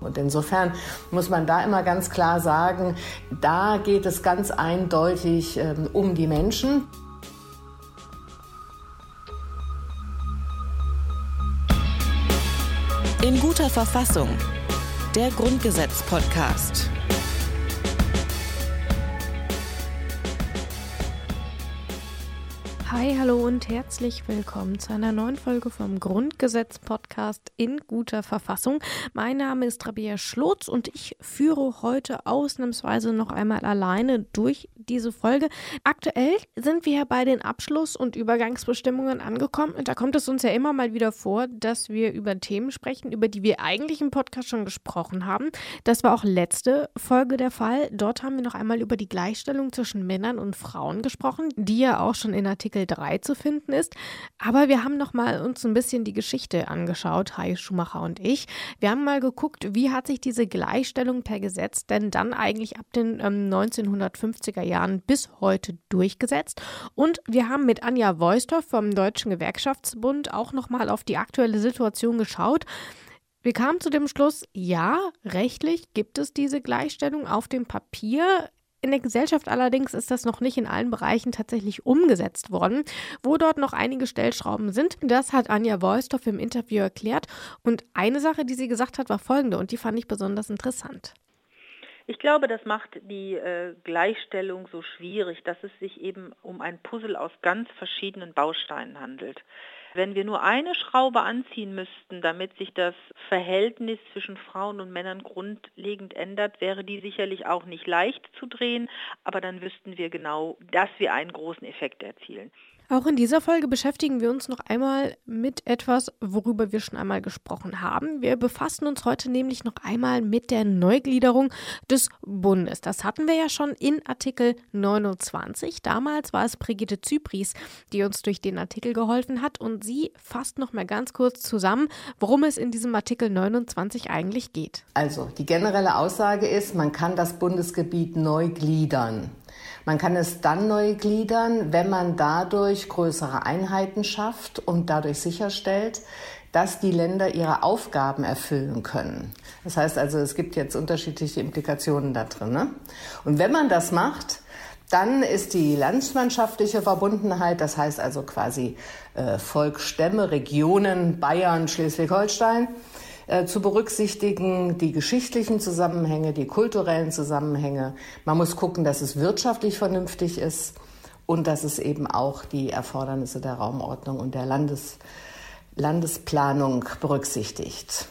Und insofern muss man da immer ganz klar sagen, da geht es ganz eindeutig ähm, um die Menschen. In guter Verfassung. Der Grundgesetz-Podcast. Hi, hallo und herzlich willkommen zu einer neuen Folge vom Grundgesetz-Podcast in guter Verfassung. Mein Name ist Rabia Schlotz und ich führe heute ausnahmsweise noch einmal alleine durch diese Folge. Aktuell sind wir bei den Abschluss- und Übergangsbestimmungen angekommen und da kommt es uns ja immer mal wieder vor, dass wir über Themen sprechen, über die wir eigentlich im Podcast schon gesprochen haben. Das war auch letzte Folge der Fall. Dort haben wir noch einmal über die Gleichstellung zwischen Männern und Frauen gesprochen, die ja auch schon in Artikel 3 zu finden ist. Aber wir haben noch mal uns ein bisschen die Geschichte angeschaut, Hai Schumacher und ich. Wir haben mal geguckt, wie hat sich diese Gleichstellung per Gesetz denn dann eigentlich ab den ähm, 1950er Jahren bis heute durchgesetzt. Und wir haben mit Anja Voistorf vom Deutschen Gewerkschaftsbund auch noch mal auf die aktuelle Situation geschaut. Wir kamen zu dem Schluss, ja, rechtlich gibt es diese Gleichstellung auf dem Papier. In der Gesellschaft allerdings ist das noch nicht in allen Bereichen tatsächlich umgesetzt worden. Wo dort noch einige Stellschrauben sind, das hat Anja Wolstorff im Interview erklärt. Und eine Sache, die sie gesagt hat, war folgende und die fand ich besonders interessant. Ich glaube, das macht die äh, Gleichstellung so schwierig, dass es sich eben um ein Puzzle aus ganz verschiedenen Bausteinen handelt. Wenn wir nur eine Schraube anziehen müssten, damit sich das Verhältnis zwischen Frauen und Männern grundlegend ändert, wäre die sicherlich auch nicht leicht zu drehen, aber dann wüssten wir genau, dass wir einen großen Effekt erzielen. Auch in dieser Folge beschäftigen wir uns noch einmal mit etwas, worüber wir schon einmal gesprochen haben. Wir befassen uns heute nämlich noch einmal mit der Neugliederung des Bundes. Das hatten wir ja schon in Artikel 29. Damals war es Brigitte Zypries, die uns durch den Artikel geholfen hat und sie fasst noch mal ganz kurz zusammen, worum es in diesem Artikel 29 eigentlich geht. Also, die generelle Aussage ist, man kann das Bundesgebiet neu gliedern. Man kann es dann neu gliedern, wenn man dadurch größere Einheiten schafft und dadurch sicherstellt, dass die Länder ihre Aufgaben erfüllen können. Das heißt also, es gibt jetzt unterschiedliche Implikationen da drin. Ne? Und wenn man das macht, dann ist die landsmannschaftliche Verbundenheit, das heißt also quasi äh, Volk, Regionen, Bayern, Schleswig-Holstein, äh, zu berücksichtigen, die geschichtlichen Zusammenhänge, die kulturellen Zusammenhänge. Man muss gucken, dass es wirtschaftlich vernünftig ist und dass es eben auch die Erfordernisse der Raumordnung und der Landes Landesplanung berücksichtigt.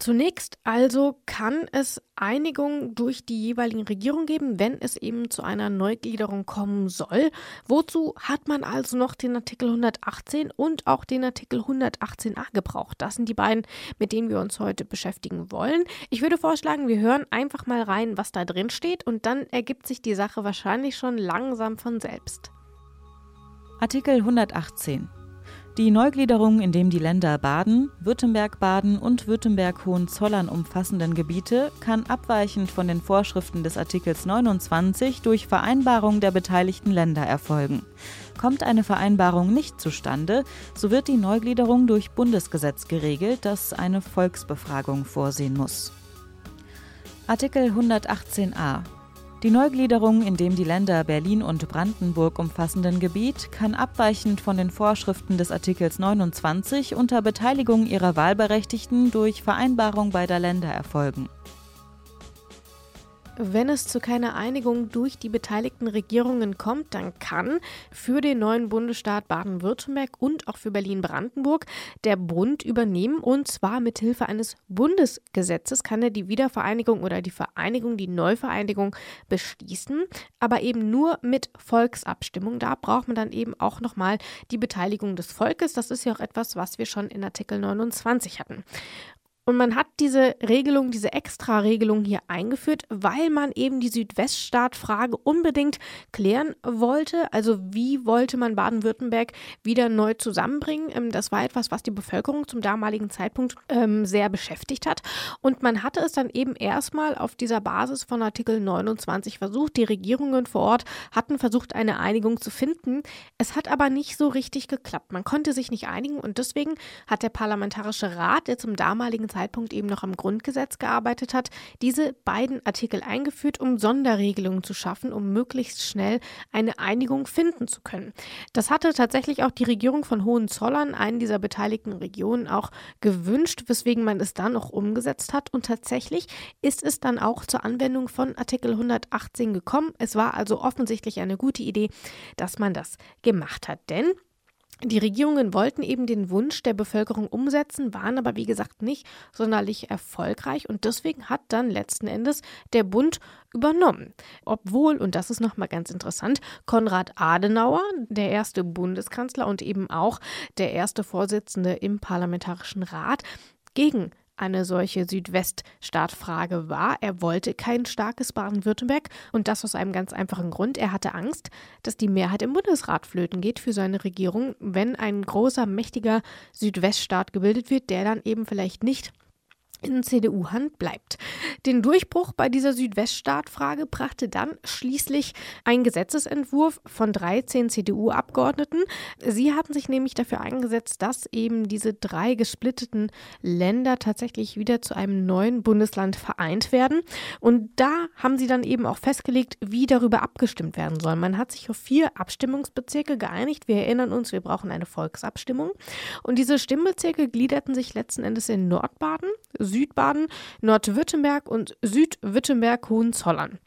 Zunächst also kann es Einigung durch die jeweiligen Regierungen geben, wenn es eben zu einer Neugliederung kommen soll. Wozu hat man also noch den Artikel 118 und auch den Artikel 118a gebraucht? Das sind die beiden, mit denen wir uns heute beschäftigen wollen. Ich würde vorschlagen, wir hören einfach mal rein, was da drin steht und dann ergibt sich die Sache wahrscheinlich schon langsam von selbst. Artikel 118 die Neugliederung, in dem die Länder Baden, Württemberg-Baden und Württemberg-Hohenzollern umfassenden Gebiete, kann abweichend von den Vorschriften des Artikels 29 durch Vereinbarung der beteiligten Länder erfolgen. Kommt eine Vereinbarung nicht zustande, so wird die Neugliederung durch Bundesgesetz geregelt, das eine Volksbefragung vorsehen muss. Artikel 118a die Neugliederung in dem die Länder Berlin und Brandenburg umfassenden Gebiet kann abweichend von den Vorschriften des Artikels 29 unter Beteiligung ihrer Wahlberechtigten durch Vereinbarung beider Länder erfolgen wenn es zu keiner Einigung durch die beteiligten Regierungen kommt, dann kann für den neuen Bundesstaat Baden-Württemberg und auch für Berlin-Brandenburg der Bund übernehmen und zwar mit Hilfe eines Bundesgesetzes kann er die Wiedervereinigung oder die Vereinigung, die Neuvereinigung beschließen, aber eben nur mit Volksabstimmung. Da braucht man dann eben auch nochmal die Beteiligung des Volkes. Das ist ja auch etwas, was wir schon in Artikel 29 hatten. Und man hat diese Regelung, diese Extra-Regelung hier eingeführt, weil man eben die Südweststaat-Frage unbedingt klären wollte. Also wie wollte man Baden-Württemberg wieder neu zusammenbringen? Ähm, das war etwas, was die Bevölkerung zum damaligen Zeitpunkt ähm, sehr beschäftigt hat. Und man hatte es dann eben erstmal auf dieser Basis von Artikel 29 versucht. Die Regierungen vor Ort hatten versucht, eine Einigung zu finden. Es hat aber nicht so richtig geklappt. Man konnte sich nicht einigen und deswegen hat der Parlamentarische Rat, der zum damaligen Zeitpunkt Zeitpunkt eben noch am Grundgesetz gearbeitet hat, diese beiden Artikel eingeführt, um Sonderregelungen zu schaffen, um möglichst schnell eine Einigung finden zu können. Das hatte tatsächlich auch die Regierung von Hohenzollern, einen dieser beteiligten Regionen, auch gewünscht, weswegen man es dann auch umgesetzt hat. Und tatsächlich ist es dann auch zur Anwendung von Artikel 118 gekommen. Es war also offensichtlich eine gute Idee, dass man das gemacht hat. Denn die Regierungen wollten eben den Wunsch der Bevölkerung umsetzen, waren aber wie gesagt nicht sonderlich erfolgreich und deswegen hat dann letzten Endes der Bund übernommen. Obwohl, und das ist nochmal ganz interessant, Konrad Adenauer, der erste Bundeskanzler und eben auch der erste Vorsitzende im Parlamentarischen Rat, gegen eine solche Südweststaatfrage war. Er wollte kein starkes Baden-Württemberg und das aus einem ganz einfachen Grund. Er hatte Angst, dass die Mehrheit im Bundesrat flöten geht für seine Regierung, wenn ein großer, mächtiger Südweststaat gebildet wird, der dann eben vielleicht nicht in CDU-Hand bleibt. Den Durchbruch bei dieser Südweststaat-Frage brachte dann schließlich ein Gesetzesentwurf von 13 CDU-Abgeordneten. Sie hatten sich nämlich dafür eingesetzt, dass eben diese drei gesplitteten Länder tatsächlich wieder zu einem neuen Bundesland vereint werden. Und da haben sie dann eben auch festgelegt, wie darüber abgestimmt werden soll. Man hat sich auf vier Abstimmungsbezirke geeinigt. Wir erinnern uns, wir brauchen eine Volksabstimmung. Und diese Stimmbezirke gliederten sich letzten Endes in Nordbaden, Südbaden, Nordwürttemberg und Südwürttemberg-Hohenzollern.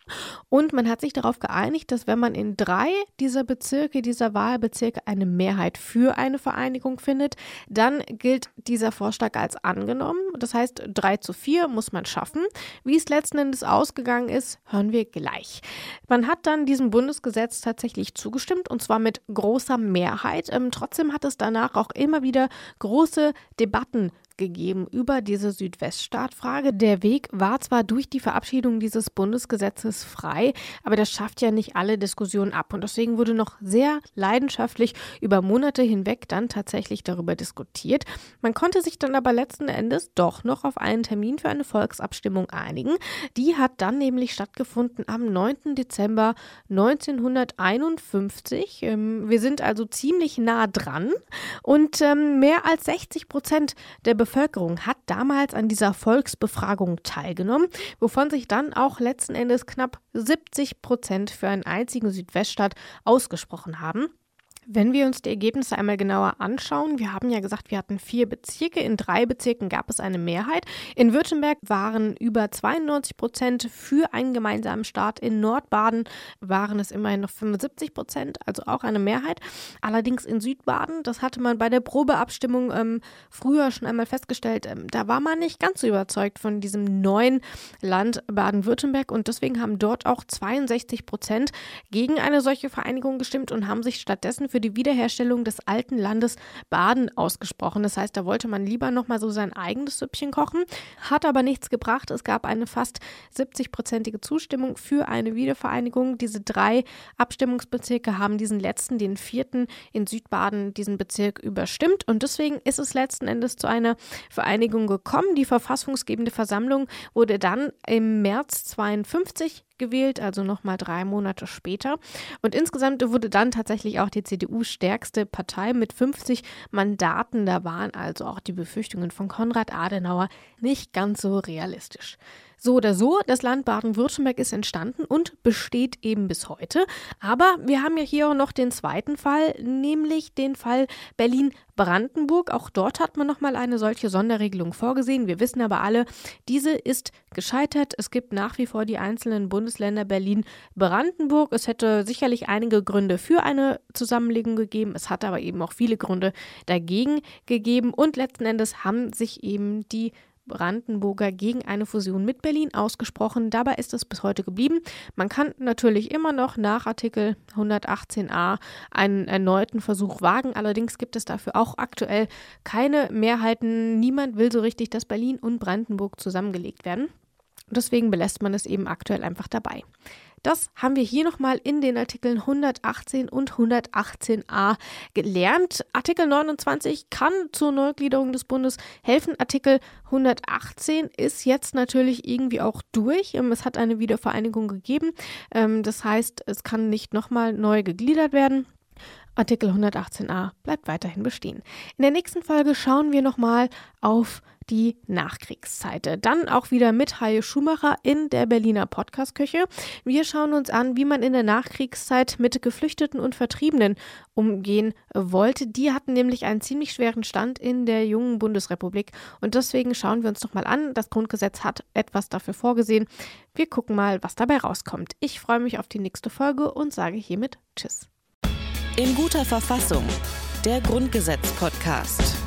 Und man hat sich darauf geeinigt, dass wenn man in drei dieser Bezirke, dieser Wahlbezirke eine Mehrheit für eine Vereinigung findet, dann gilt dieser Vorschlag als angenommen. Das heißt, drei zu vier muss man schaffen. Wie es letzten Endes ausgegangen ist, hören wir gleich. Man hat dann diesem Bundesgesetz tatsächlich zugestimmt und zwar mit großer Mehrheit. Ähm, trotzdem hat es danach auch immer wieder große Debatten gegeben über diese Südweststaatfrage. Der Weg war zwar durch die Verabschiedung dieses Bundesgesetzes frei, aber das schafft ja nicht alle Diskussionen ab. Und deswegen wurde noch sehr leidenschaftlich über Monate hinweg dann tatsächlich darüber diskutiert. Man konnte sich dann aber letzten Endes doch noch auf einen Termin für eine Volksabstimmung einigen. Die hat dann nämlich stattgefunden am 9. Dezember 1951. Ähm, wir sind also ziemlich nah dran und ähm, mehr als 60 Prozent der Bevölkerung hat damals an dieser Volksbefragung teilgenommen, wovon sich dann auch letzten Endes knapp 70 Prozent für einen einzigen Südweststaat ausgesprochen haben. Wenn wir uns die Ergebnisse einmal genauer anschauen, wir haben ja gesagt, wir hatten vier Bezirke. In drei Bezirken gab es eine Mehrheit. In Württemberg waren über 92 Prozent für einen gemeinsamen Staat. In Nordbaden waren es immerhin noch 75 Prozent, also auch eine Mehrheit. Allerdings in Südbaden, das hatte man bei der Probeabstimmung ähm, früher schon einmal festgestellt, ähm, da war man nicht ganz so überzeugt von diesem neuen Land Baden-Württemberg und deswegen haben dort auch 62 Prozent gegen eine solche Vereinigung gestimmt und haben sich stattdessen für die Wiederherstellung des alten Landes Baden ausgesprochen. Das heißt, da wollte man lieber nochmal so sein eigenes Süppchen kochen, hat aber nichts gebracht. Es gab eine fast 70-prozentige Zustimmung für eine Wiedervereinigung. Diese drei Abstimmungsbezirke haben diesen letzten, den vierten in Südbaden, diesen Bezirk überstimmt und deswegen ist es letzten Endes zu einer Vereinigung gekommen. Die verfassungsgebende Versammlung wurde dann im März 52 gewählt, also nochmal drei Monate später. Und insgesamt wurde dann tatsächlich auch die CDU stärkste Partei mit 50 Mandaten. Da waren also auch die Befürchtungen von Konrad Adenauer nicht ganz so realistisch. So oder so, das Land Baden-Württemberg ist entstanden und besteht eben bis heute. Aber wir haben ja hier auch noch den zweiten Fall, nämlich den Fall Berlin-Brandenburg. Auch dort hat man nochmal eine solche Sonderregelung vorgesehen. Wir wissen aber alle, diese ist gescheitert. Es gibt nach wie vor die einzelnen Bundesländer Berlin-Brandenburg. Es hätte sicherlich einige Gründe für eine Zusammenlegung gegeben. Es hat aber eben auch viele Gründe dagegen gegeben. Und letzten Endes haben sich eben die Brandenburger gegen eine Fusion mit Berlin ausgesprochen. Dabei ist es bis heute geblieben. Man kann natürlich immer noch nach Artikel 118a einen erneuten Versuch wagen. Allerdings gibt es dafür auch aktuell keine Mehrheiten. Niemand will so richtig, dass Berlin und Brandenburg zusammengelegt werden. Deswegen belässt man es eben aktuell einfach dabei. Das haben wir hier nochmal in den Artikeln 118 und 118a gelernt. Artikel 29 kann zur Neugliederung des Bundes helfen. Artikel 118 ist jetzt natürlich irgendwie auch durch. Ähm, es hat eine Wiedervereinigung gegeben. Ähm, das heißt, es kann nicht nochmal neu gegliedert werden. Artikel 118a bleibt weiterhin bestehen. In der nächsten Folge schauen wir nochmal auf die Nachkriegszeit. Dann auch wieder mit Haie Schumacher in der Berliner Podcastküche. Wir schauen uns an, wie man in der Nachkriegszeit mit Geflüchteten und Vertriebenen umgehen wollte. Die hatten nämlich einen ziemlich schweren Stand in der jungen Bundesrepublik und deswegen schauen wir uns noch mal an. Das Grundgesetz hat etwas dafür vorgesehen. Wir gucken mal, was dabei rauskommt. Ich freue mich auf die nächste Folge und sage hiermit Tschüss. In guter Verfassung. Der Grundgesetz-Podcast.